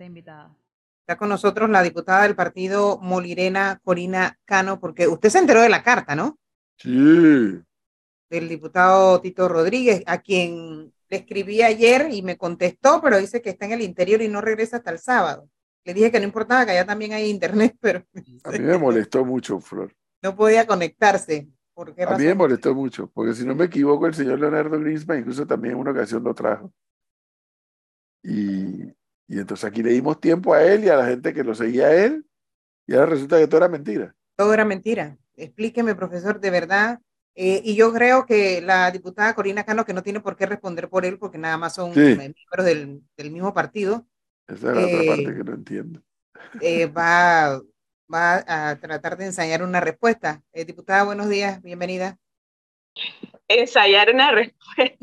Está invitada. Está con nosotros la diputada del partido Molirena, Corina Cano, porque usted se enteró de la carta, ¿no? Sí. Del diputado Tito Rodríguez, a quien le escribí ayer y me contestó, pero dice que está en el interior y no regresa hasta el sábado. Le dije que no importaba, que allá también hay internet, pero A mí me molestó mucho, Flor. no podía conectarse. ¿Por qué A mí me molestó mucho, porque si no me equivoco, el señor Leonardo Grinsman incluso también en una ocasión lo trajo. Y, y entonces aquí le dimos tiempo a él y a la gente que lo seguía a él, y ahora resulta que todo era mentira. Todo era mentira. Explíqueme, profesor, de verdad. Eh, y yo creo que la diputada Corina Cano, que no tiene por qué responder por él, porque nada más son Sí. miembros del, del mismo partido, Esa es la otra Eh, parte que no entiendo. eh, va, va a tratar de ensayar una respuesta. Eh, diputada, buenos días, bienvenida. ensayar una respuesta.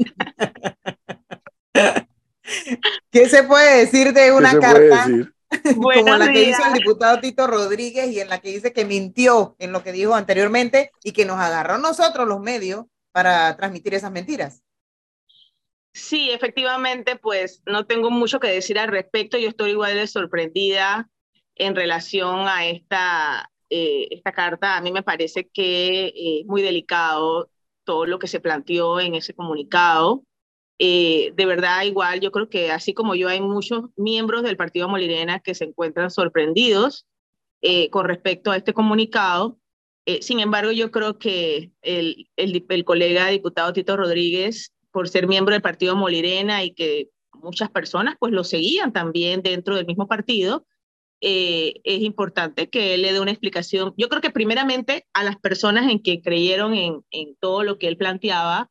¿Qué se puede decir de ¿Qué una se puede carta decir? como Buenos la que días. hizo el diputado Tito Rodríguez y en la que dice que mintió en lo que dijo anteriormente y que nos agarró a nosotros los medios para transmitir esas mentiras? Sí, efectivamente, pues no tengo mucho que decir al respecto. Yo estoy igual de sorprendida en relación a esta, eh, esta carta. A mí me parece que es muy delicado todo lo que se planteó en ese comunicado. Eh, de verdad, igual, yo creo que así como yo, hay muchos miembros del Partido Molirena que se encuentran sorprendidos eh, con respecto a este comunicado. Eh, sin embargo, yo creo que el, el, colega diputado Tito Rodríguez por ser miembro del partido Molirena y que muchas personas pues lo seguían también dentro del mismo partido, es importante que él le dé una explicación. Yo creo que primeramente a las personas en que creyeron en, en todo lo que él planteaba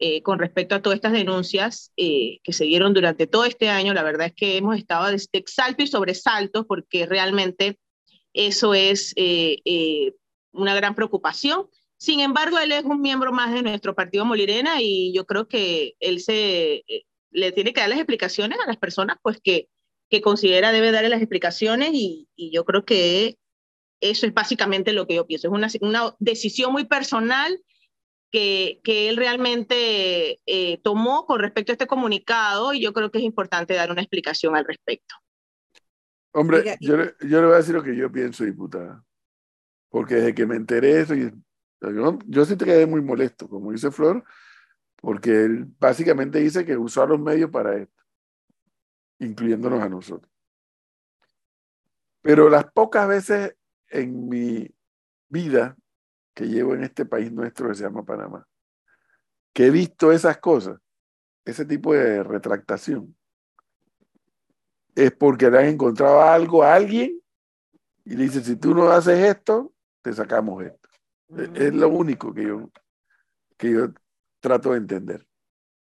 eh, con respecto a todas estas denuncias eh, que se dieron durante todo este año, la verdad es que hemos estado de exalto y sobresalto porque realmente eso es eh, una gran preocupación. Sin embargo, él es un miembro más de nuestro partido Molirena y yo creo que él se le tiene que dar las explicaciones a las personas pues que, que considera debe darle las explicaciones y, yo creo que eso es básicamente lo que yo pienso. Es una decisión muy personal que, que él realmente eh, tomó con respecto a este comunicado y yo creo que es importante dar una explicación al respecto. Hombre, Oiga, yo, le- yo le voy a decir lo que yo pienso, diputada. Porque desde que me enteré eso, yo, yo sí te quedé muy molesto, como dice Flor, porque él básicamente dice que usó a los medios para esto, incluyéndonos a nosotros. Pero las pocas veces en mi vida que llevo en este país nuestro que se llama Panamá, que he visto esas cosas, ese tipo de retractación, es porque le han encontrado algo a alguien y le dice, si tú no haces esto, te sacamos esto. Es- Es lo único que yo, que yo trato de entender.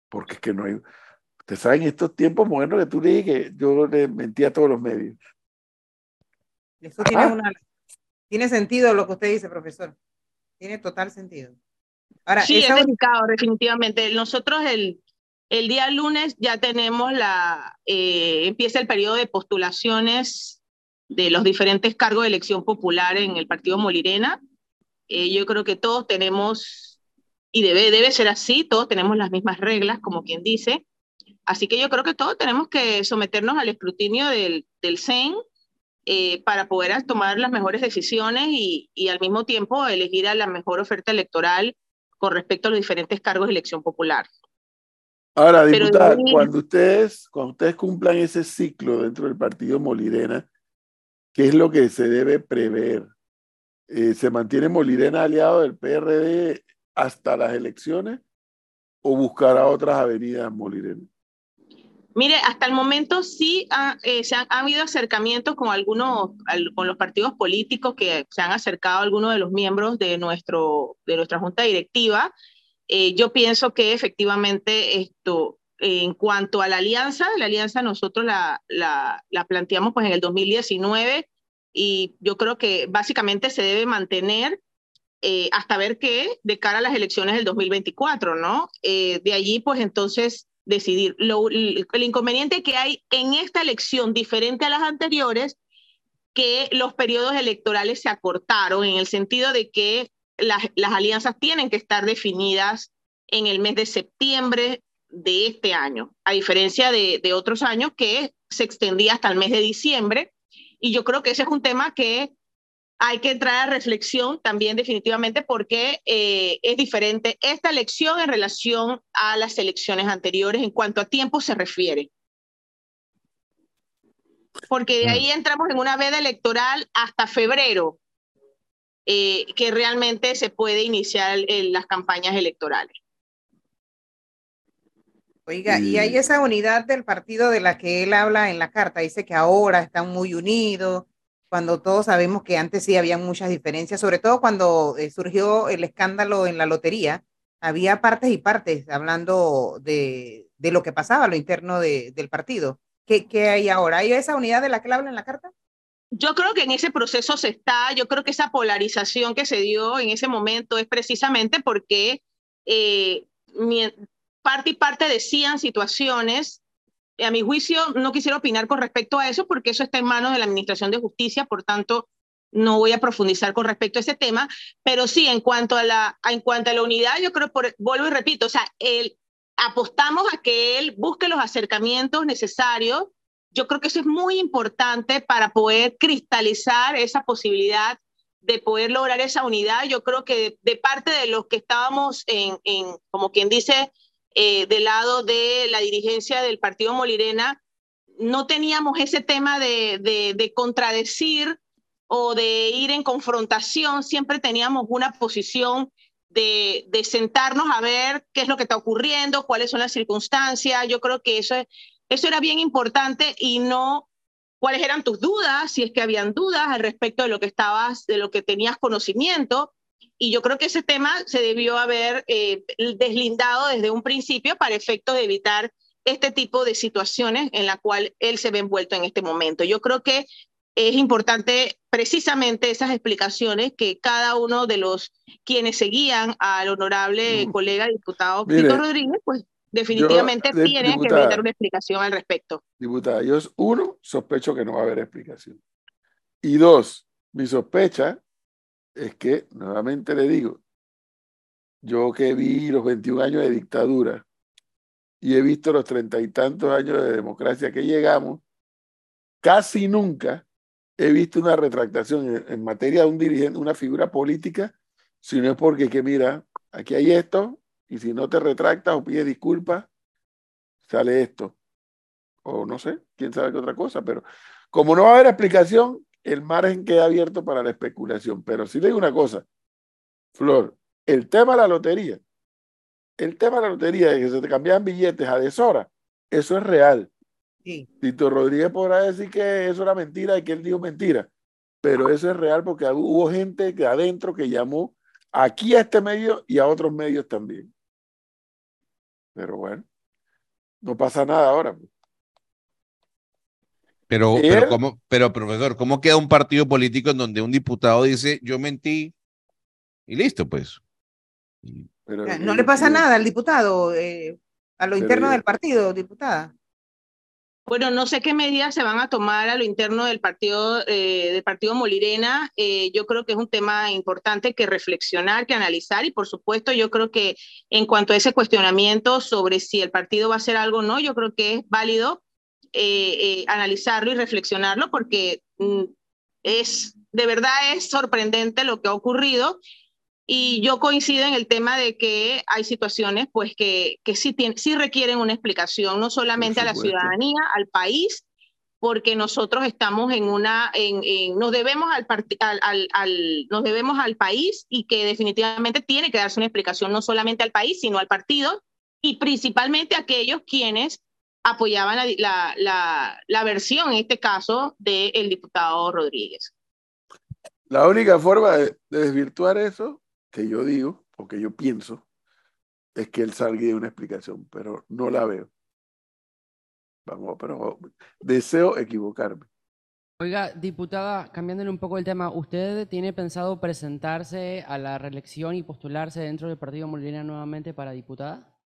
Porque es que no hay... Ustedes saben estos tiempos modernos que tú le dije que yo le mentí a todos los medios. Eso tiene, Ajá. una, tiene sentido lo que usted dice, profesor. Tiene total sentido. Ahora, Sí, esa es delicado, definitivamente. Nosotros el, el día lunes ya tenemos la, eh, empieza el periodo de postulaciones de los diferentes cargos de elección popular en el partido Molirena. Eh, yo creo que todos tenemos, y debe, debe ser así, todos tenemos las mismas reglas, como quien dice. Así que yo creo que todos tenemos que someternos al escrutinio del, del CEN eh, para poder tomar las mejores decisiones y, y al mismo tiempo elegir a la mejor oferta electoral con respecto a los diferentes cargos de elección popular. Ahora, Pero diputada, ahí- cuando ustedes, cuando ustedes cumplan ese ciclo dentro del partido Molirena, ¿qué es lo que se debe prever? Eh, ¿Se mantiene Molirena aliado del PRD hasta las elecciones o buscará otras avenidas Molirena? Mire, hasta el momento sí ha, eh, se han, ha habido acercamientos con algunos, al- con los partidos políticos que se han acercado a algunos de los miembros de, nuestro, de nuestra junta directiva. Eh, yo pienso que efectivamente esto, eh, en cuanto a la alianza, la alianza nosotros la, la, la planteamos pues en el 2019 y yo creo que básicamente se debe mantener hasta ver qué de cara a las elecciones del 2024, ¿no? De allí, pues entonces decidir. Lo, el inconveniente que hay en esta elección, diferente a las anteriores, que los periodos electorales se acortaron en el sentido de que las, las alianzas tienen que estar definidas en el mes de septiembre de este año, a diferencia de, de otros años que se extendía hasta el mes de diciembre. Y yo creo que ese es un tema que hay que entrar a reflexión también definitivamente porque eh, es diferente esta elección en relación a las elecciones anteriores en cuanto a tiempo se refiere. Porque de ahí mm. entramos en una veda electoral hasta febrero, eh, que realmente se puede iniciar las campañas electorales. Oiga, y hay esa unidad del partido de la que él habla en la carta, dice que ahora están muy unidos, cuando todos sabemos que antes sí había muchas diferencias, sobre todo cuando eh, surgió el escándalo en la lotería, había partes y partes hablando de, de lo que pasaba a lo interno de, del partido. ¿Qué, ¿Qué, hay ahora? ¿Hay esa unidad de la que habla en la carta? Yo creo que en ese proceso se está, yo creo que esa polarización que se dio en ese momento es precisamente porque eh, parte y parte decían situaciones a mi juicio, no quisiera opinar con respecto a eso porque eso está en manos de la Administración de Justicia, por tanto, no voy a profundizar con respecto a ese tema, pero sí, en cuanto a la, en cuanto a la unidad, yo creo, vuelvo y repito, o sea, el, apostamos a que él busque los acercamientos necesarios. Yo creo que eso es muy importante para poder cristalizar esa posibilidad de poder lograr esa unidad. Yo creo que de, parte de los que estábamos en, en como quien dice, eh, del lado de la dirigencia del partido Molirena, no teníamos ese tema de, de, contradecir o de ir en confrontación, siempre teníamos una posición de, de, sentarnos a ver qué es lo que está ocurriendo, cuáles son las circunstancias. Yo creo que eso, eso era bien importante y no cuáles eran tus dudas, si es que habían dudas al respecto de lo que estabas, de lo que tenías conocimiento. Y yo creo que ese tema se debió haber eh, deslindado desde un principio para efecto de evitar este tipo de situaciones en la cual él se ve envuelto en este momento. Yo creo que es importante precisamente esas explicaciones que cada uno de los quienes seguían al honorable mm. colega diputado Víctor Rodríguez, pues definitivamente tiene que dar una explicación al respecto. Diputada, yo uno, sospecho que no va a haber explicación. Y dos, mi sospecha es que, nuevamente le digo, yo que vi los 21 años de dictadura y he visto los treinta y tantos años de democracia que llegamos, casi nunca he visto una retractación en, materia de un dirigente, una figura política, si no es porque que mira, aquí hay esto, y si no te retractas o pides disculpas, sale esto. O no sé, quién sabe qué otra cosa, pero como no va a haber explicación, el margen queda abierto para la especulación. Pero sí le digo una cosa, Flor, el tema de la lotería, el tema de la lotería de que se te cambian billetes a deshora, eso es real. Sí. Tito Rodríguez podrá decir que eso era mentira y que él dijo mentira, pero eso es real porque hubo gente que adentro que llamó aquí a este medio y a otros medios también. Pero bueno, no pasa nada ahora. Pues. Pero, pero, ¿cómo, pero, profesor, ¿cómo queda un partido político en donde un diputado dice, yo mentí y listo, pues? no le pasa nada al diputado, eh, a lo interno del partido, diputada. Bueno, no sé qué medidas se van a tomar a lo interno del partido, eh, del partido Molirena. Eh, yo creo que es un tema importante que reflexionar, que analizar y por supuesto yo creo que en cuanto a ese cuestionamiento sobre si el partido va a hacer algo o no, yo creo que es válido eh, eh, analizarlo y reflexionarlo porque mm, es, de verdad es sorprendente lo que ha ocurrido. Y yo coincido en el tema de que hay situaciones pues que, que sí, sí requieren una explicación, no solamente a la ciudadanía, al país, porque nosotros estamos en una, en, nos, debemos al, al, al, nos debemos al país y que definitivamente tiene que darse una explicación no solamente al país, sino al partido y principalmente a aquellos quienes apoyaban la, la, la, versión, en este caso, del diputado Rodríguez. La única forma de, desvirtuar eso, que yo digo, o que yo pienso, es que él salga de una explicación, pero no la veo. Vamos, pero deseo equivocarme. Oiga, diputada, cambiándole un poco el tema, ¿usted tiene pensado presentarse a la reelección y postularse dentro del Partido Molina nuevamente para diputada?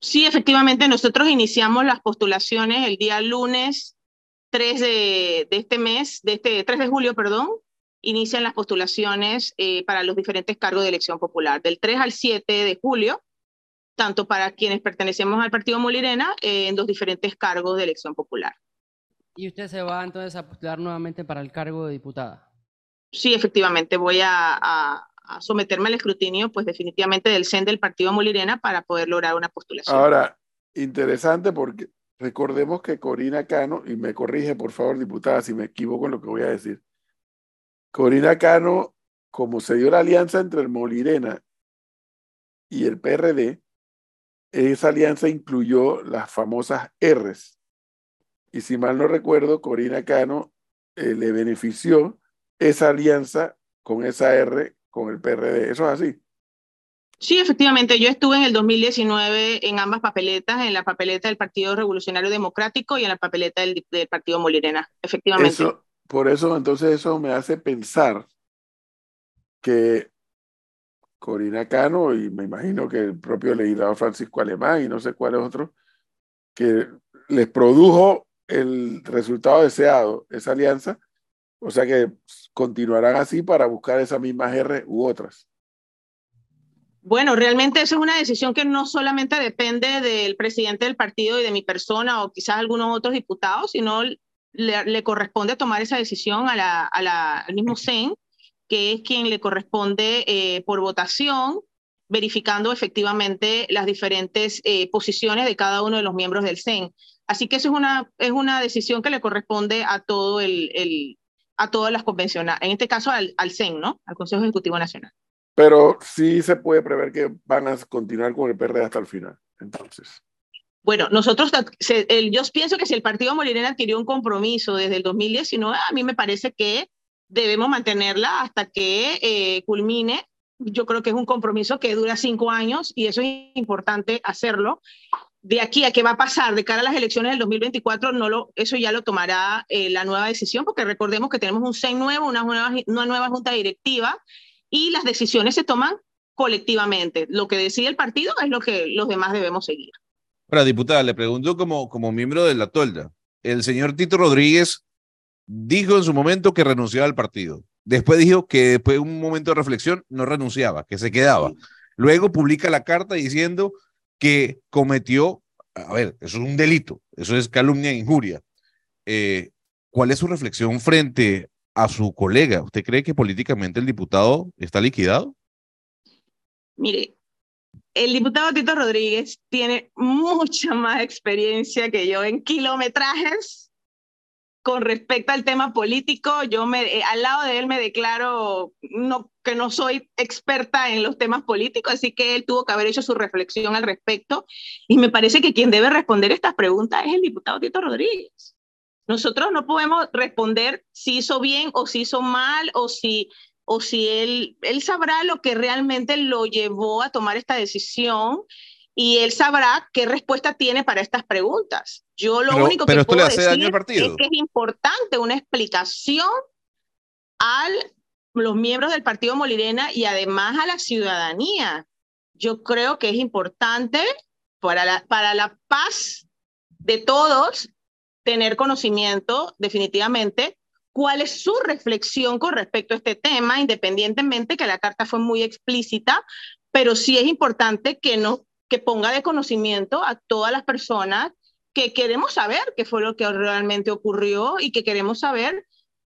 Sí, efectivamente, nosotros iniciamos las postulaciones el día lunes 3 de, este mes, de este 3 de julio, perdón, inician las postulaciones eh, para los diferentes cargos de elección popular. Del 3 al 7 de julio tanto para quienes pertenecemos al Partido Molirena eh, en los diferentes cargos de elección popular. ¿Y usted se va entonces a postular nuevamente para el cargo de diputada? Sí, efectivamente, voy a, a, a someterme al escrutinio, pues definitivamente del CEN del Partido Molirena para poder lograr una postulación. Ahora, interesante porque recordemos que Corina Cano, y me corrige por favor, diputada, si me equivoco en lo que voy a decir. Corina Cano, como se dio la alianza entre el Molirena y el PRD, esa alianza incluyó las famosas Rs. Y si mal no recuerdo, Corina Cano eh, le benefició esa alianza con esa R con el PRD. ¿Eso es así? Sí, efectivamente. Yo estuve en el 2019 en ambas papeletas, en la papeleta del Partido Revolucionario Democrático y en la papeleta del, del Partido Molirena, efectivamente. Eso, por eso, entonces, eso me hace pensar que Corina Cano y me imagino que el propio legislador Francisco Alemán y no sé cuáles otros, que les produjo el resultado deseado, esa alianza, o sea que continuarán así para buscar esas mismas R u otras. Bueno, realmente eso es una decisión que no solamente depende del presidente del partido y de mi persona o quizás algunos otros diputados, sino le, le corresponde tomar esa decisión a la, a la, al mismo CEN, que es quien le corresponde eh, por votación, verificando efectivamente las diferentes eh, posiciones de cada uno de los miembros del CEN. Así que eso es una, es una decisión que le corresponde a todo el, el a todas las convencionales, en este caso al, al CEN, ¿no? Al Consejo Ejecutivo Nacional. Pero sí se puede prever que van a continuar con el PRD hasta el final, entonces. Bueno, nosotros, el, yo pienso que si el Partido Molirena adquirió un compromiso desde el 2019, a mí me parece que debemos mantenerla hasta que eh, culmine. Yo creo que es un compromiso que dura cinco años y eso es importante hacerlo. De aquí a qué va a pasar de cara a las elecciones del 2024, no lo, eso ya lo tomará eh, la nueva decisión, porque recordemos que tenemos un CEN nuevo, una nueva, una nueva junta directiva y las decisiones se toman colectivamente. Lo que decide el partido es lo que los demás debemos seguir. Ahora, diputada, le pregunto como, como miembro de la tolda. El señor Tito Rodríguez dijo en su momento que renunciaba al partido. Después dijo que después de un momento de reflexión no renunciaba, que se quedaba. Luego publica la carta diciendo que cometió, a ver, eso es un delito, eso es calumnia e injuria. Eh, ¿Cuál es su reflexión frente a su colega? ¿Usted cree que políticamente el diputado está liquidado? Mire, el diputado Tito Rodríguez tiene mucha más experiencia que yo en kilometrajes con respecto al tema político, yo me, eh, al lado de él me declaro que no soy experta en los temas políticos, así que él tuvo que haber hecho su reflexión al respecto. Y me parece que quien debe responder estas preguntas es el diputado Tito Rodríguez. Nosotros no podemos responder si hizo bien o si hizo mal o si, o si él, él sabrá lo que realmente lo llevó a tomar esta decisión y él sabrá qué respuesta tiene para estas preguntas. Yo lo Pero- único pero que puedo decir es que es importante una explicación a los miembros del Partido Molirena y además a la ciudadanía. Yo creo que es importante para la, para la paz de todos tener conocimiento definitivamente cuál es su reflexión con respecto a este tema, independientemente que la carta fue muy explícita, pero sí es importante que, no, que ponga de conocimiento a todas las personas que queremos saber qué fue lo que realmente ocurrió y que queremos saber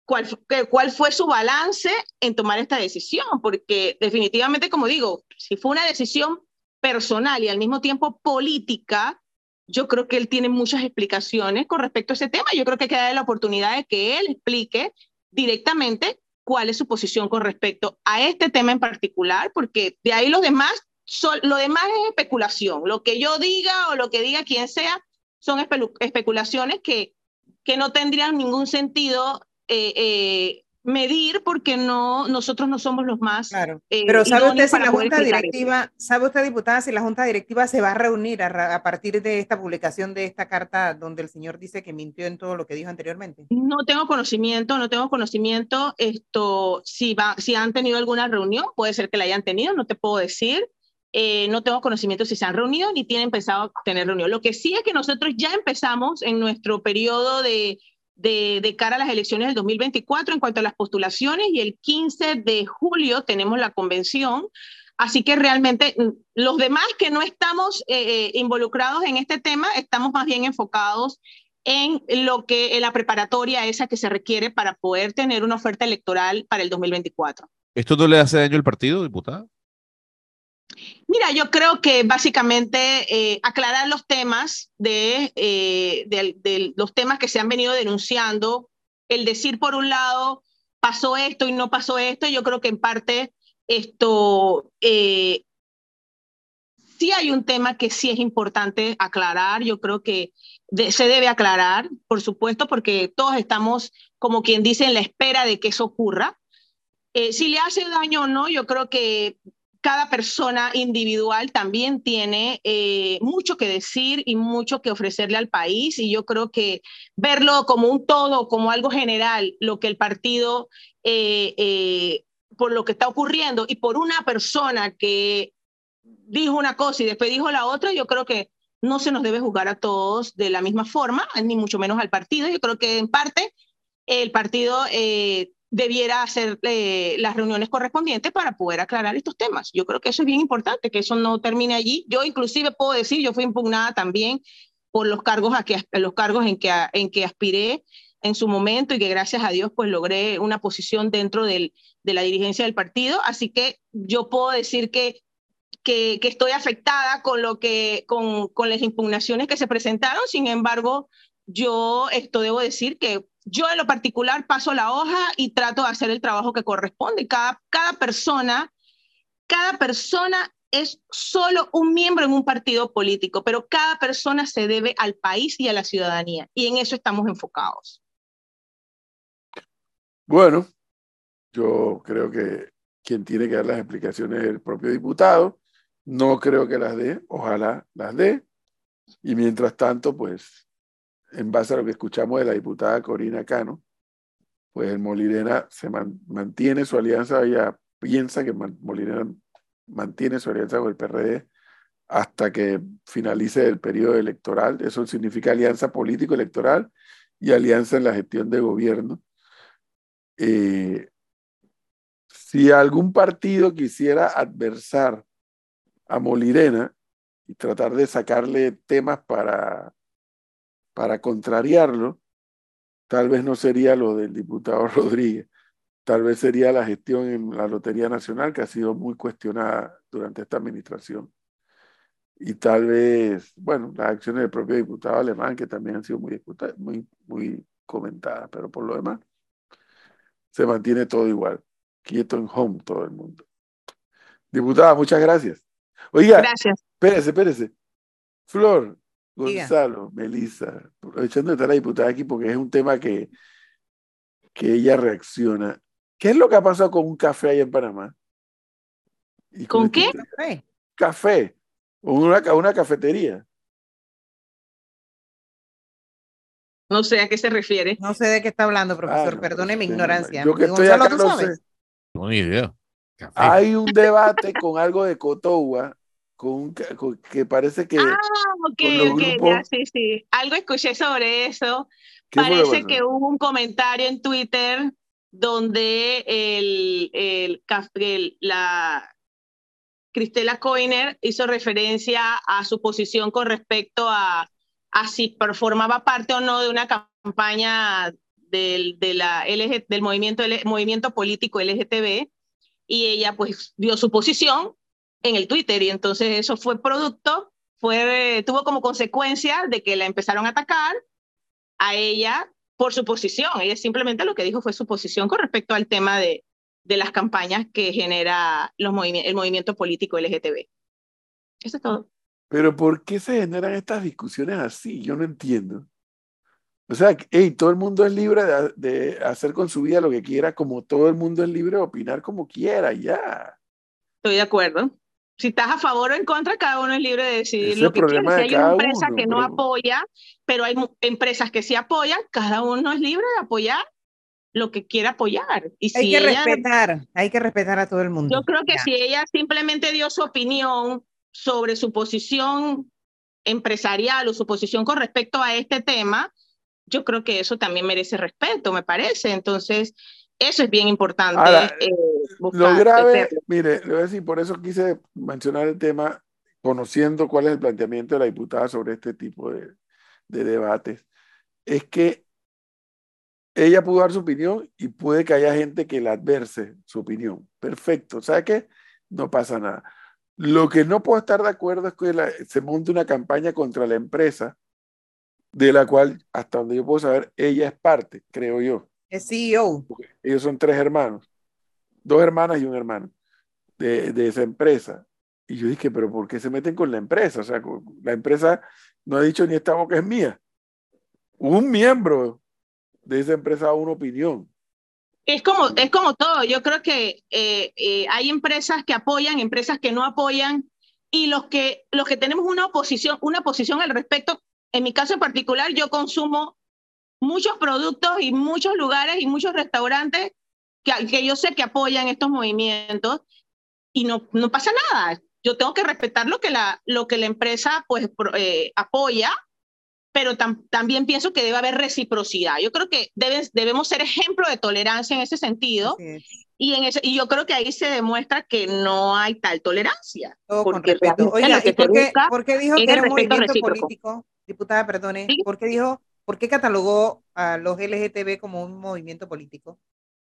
cuál, cuál fue su balance en tomar esta decisión, porque definitivamente, como digo, si fue una decisión personal y al mismo tiempo política, yo creo que él tiene muchas explicaciones con respecto a ese tema. Yo creo que hay que darle la oportunidad de que él explique directamente cuál es su posición con respecto a este tema en particular, porque de ahí los demás, son, lo demás es especulación. Lo que yo diga o lo que diga quien sea son especulaciones que, que no tendrían ningún sentido eh, eh, medir porque no, nosotros no somos los más Claro. eh, Pero ¿sabe usted si la Junta eso. Directiva, sabe usted, diputada, si la Junta Directiva se va a reunir a, a partir de esta publicación de esta carta donde el señor dice que mintió en todo lo que dijo anteriormente? No tengo conocimiento, no tengo conocimiento. Esto, si, va, si han tenido alguna reunión, puede ser que la hayan tenido, no te puedo decir. Eh, no tengo conocimiento si se han reunido ni tienen pensado tener reunión. Lo que sí es que nosotros ya empezamos en nuestro periodo de, de, cara a las elecciones del 2024 en cuanto a las postulaciones y el 15 de julio tenemos la convención. Así que realmente mm, los demás que no estamos eh, involucrados en este tema, estamos más bien enfocados en lo que en la preparatoria esa que se requiere para poder tener una oferta electoral para el 2024. ¿Esto no le hace daño al partido, diputada? Mira, yo creo que básicamente eh, aclarar los temas de, eh, los temas que se han venido denunciando, el decir por un lado pasó esto y no pasó esto, yo creo que en parte esto eh, sí hay un tema que sí es importante aclarar, yo creo que se debe aclarar, por supuesto, porque todos estamos, como quien dice, en la espera de que eso ocurra. si le hace daño o no, yo creo que cada persona individual también tiene eh, mucho que decir y mucho que ofrecerle al país y yo creo que verlo como un todo, como algo general, lo que el partido, eh, eh, por lo que está ocurriendo y por una persona que dijo una cosa y después dijo la otra, yo creo que no se nos debe juzgar a todos de la misma forma, ni mucho menos al partido. Yo creo que en parte el partido debiera hacer eh, las reuniones correspondientes para poder aclarar estos temas. Yo creo que eso es bien importante, que eso no termine allí. Yo inclusive puedo decir, yo fui impugnada también por los cargos, a que, los cargos en, que, en que aspiré en su momento y que gracias a Dios pues logré una posición dentro del, de la dirigencia del partido. Así que yo puedo decir que, que, que estoy afectada con, lo que, con, con las impugnaciones que se presentaron. Sin embargo, yo esto debo decir que yo en lo particular paso la hoja y trato de hacer el trabajo que corresponde. Cada, cada persona, cada persona es solo un miembro en un partido político, pero cada persona se debe al país y a la ciudadanía, y en eso estamos enfocados. Bueno, yo creo que quien tiene que dar las explicaciones es el propio diputado. No creo que las dé, ojalá las dé. Y mientras tanto, pues en base a lo que escuchamos de la diputada Corina Cano, pues el Molirena se mantiene su alianza, ella piensa que Molirena mantiene su alianza con el PRD hasta que finalice el periodo electoral. Eso significa alianza político-electoral y alianza en la gestión de gobierno. Eh, si algún partido quisiera adversar a Molirena y tratar de sacarle temas para para contrariarlo, tal vez no sería lo del diputado Rodríguez, tal vez sería la gestión en la Lotería Nacional, que ha sido muy cuestionada durante esta administración. Y tal vez, bueno, las acciones del propio diputado alemán, que también han sido muy, muy, muy comentadas, pero por lo demás, se mantiene todo igual, quieto en home todo el mundo. Diputada, muchas gracias. Oiga, gracias. espérese, espérese. Flor, Gonzalo, Melissa, aprovechando de estar la diputada aquí porque es un tema que, que ella reacciona. ¿Qué es lo que ha pasado con un café ahí en Panamá? ¿Con, qué? Café. Café. Una, una cafetería. No sé a qué se refiere. No sé de qué está hablando, profesor. Ah, Perdone mi ignorancia. Yo que estoy acá no sé. No, ni idea. Hay un debate con algo de Cotowa con, que parece que... Ah, ok, ok, sí, sí. Algo escuché sobre eso. Parece que hubo un comentario en Twitter donde el, el, la Cristela Coiner hizo referencia a su posición con respecto a, a si formaba parte o no de una campaña del, de la del movimiento, movimiento político LGTB y ella pues dio su posición en el Twitter y entonces eso fue producto, fue, tuvo como consecuencia de que la empezaron a atacar a ella por su posición. Ella simplemente lo que dijo fue su posición con respecto al tema de, de las campañas que genera los el movimiento político LGTB. Eso es todo. Pero ¿por qué se generan estas discusiones así? Yo no entiendo. O sea, hey, todo el mundo es libre de, de, hacer con su vida lo que quiera, como todo el mundo es libre de opinar como quiera, ya. Estoy de acuerdo si estás a favor o en contra, cada uno es libre de decidir lo que quiere. Si hay una empresa que no apoya, pero hay empresas que sí apoyan, cada uno es libre de apoyar lo que quiera apoyar. Y hay que respetar, hay que respetar a todo el mundo. Yo creo que si ella simplemente dio su opinión sobre su posición empresarial o su posición con respecto a este tema, yo creo que eso también merece respeto, me parece. Entonces, Eso es bien importante. Ahora, eh, Lo grave, mire, le voy a decir, por eso quise mencionar el tema, conociendo cuál es el planteamiento de la diputada sobre este tipo de, de debates, es que ella pudo dar su opinión y puede que haya gente que la adverse su opinión. Perfecto. ¿Sabe qué? No pasa nada. Lo que no puedo estar de acuerdo es que la- se monte una campaña contra la empresa, de la cual, hasta donde yo puedo saber, ella es parte, creo yo. Es CEO. Ellos son tres hermanos, dos hermanas y un hermano de, de esa empresa. Y yo dije, pero ¿por qué se meten con la empresa? O sea, la empresa no ha dicho ni esta boca es mía. Un miembro de esa empresa da una opinión. Es como, es como todo. Yo creo que eh, eh, hay empresas que apoyan, empresas que no apoyan, y los que, los que tenemos una oposición, una posición al respecto, en mi caso en particular, yo consumo muchos productos y muchos lugares y muchos restaurantes que, que yo sé que apoyan estos movimientos y no, no pasa nada. Yo tengo que respetar lo que la, lo que la empresa pues, eh, apoya, pero tam- también pienso que debe haber reciprocidad. Yo creo que deben- debemos ser ejemplo de tolerancia en ese sentido y, en ese, y yo creo que ahí se demuestra que no hay tal tolerancia. Todo con porque respeto. realmente Oiga, ¿y por qué, por qué dijo que era un respeto movimiento recíproco. político? Diputada, perdone, Sí. ¿por qué dijo, por qué catalogó a los LGTB como un movimiento político?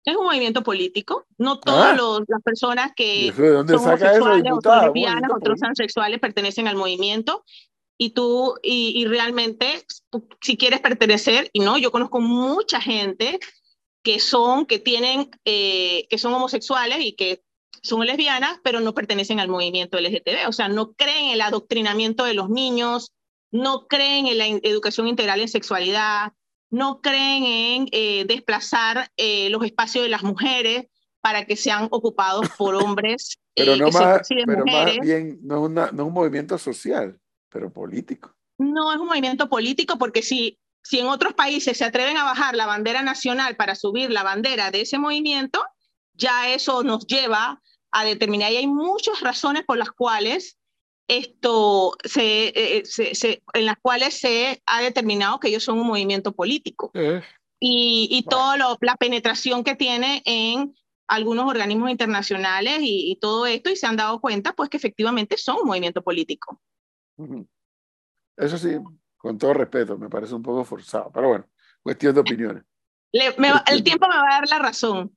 Es un movimiento político. No todas Ah. las personas ¿Y que eso de dónde son saca eso, homosexuales o diputada? son Un lesbianas movimiento o político. transexuales pertenecen al movimiento. Y tú, y, y realmente, si quieres pertenecer, y no, yo conozco mucha gente que son, que tienen, eh, que son homosexuales y que son lesbianas, pero no pertenecen al movimiento LGTB. O sea, no creen en el adoctrinamiento de los niños, no creen en la educación integral en sexualidad, no creen en eh, desplazar eh, los espacios de las mujeres para que sean ocupados por hombres Pero eh, no que más, perciben pero más mujeres. bien, no es, una- no es un movimiento social, pero político. No es un movimiento político porque si, si en otros países se atreven a bajar la bandera nacional para subir la bandera de ese movimiento, ya eso nos lleva a determinar, y hay muchas razones por las cuales esto se, eh, se- se- en las cuales se ha determinado que ellos son un movimiento político y, y Bueno. toda la penetración que tiene en algunos organismos internacionales y, y todo esto y se han dado cuenta pues que efectivamente son un movimiento político. Eso sí, con todo respeto, me parece un poco forzado, pero bueno, cuestión de opiniones. Le- me va- el tiempo me va a dar la razón.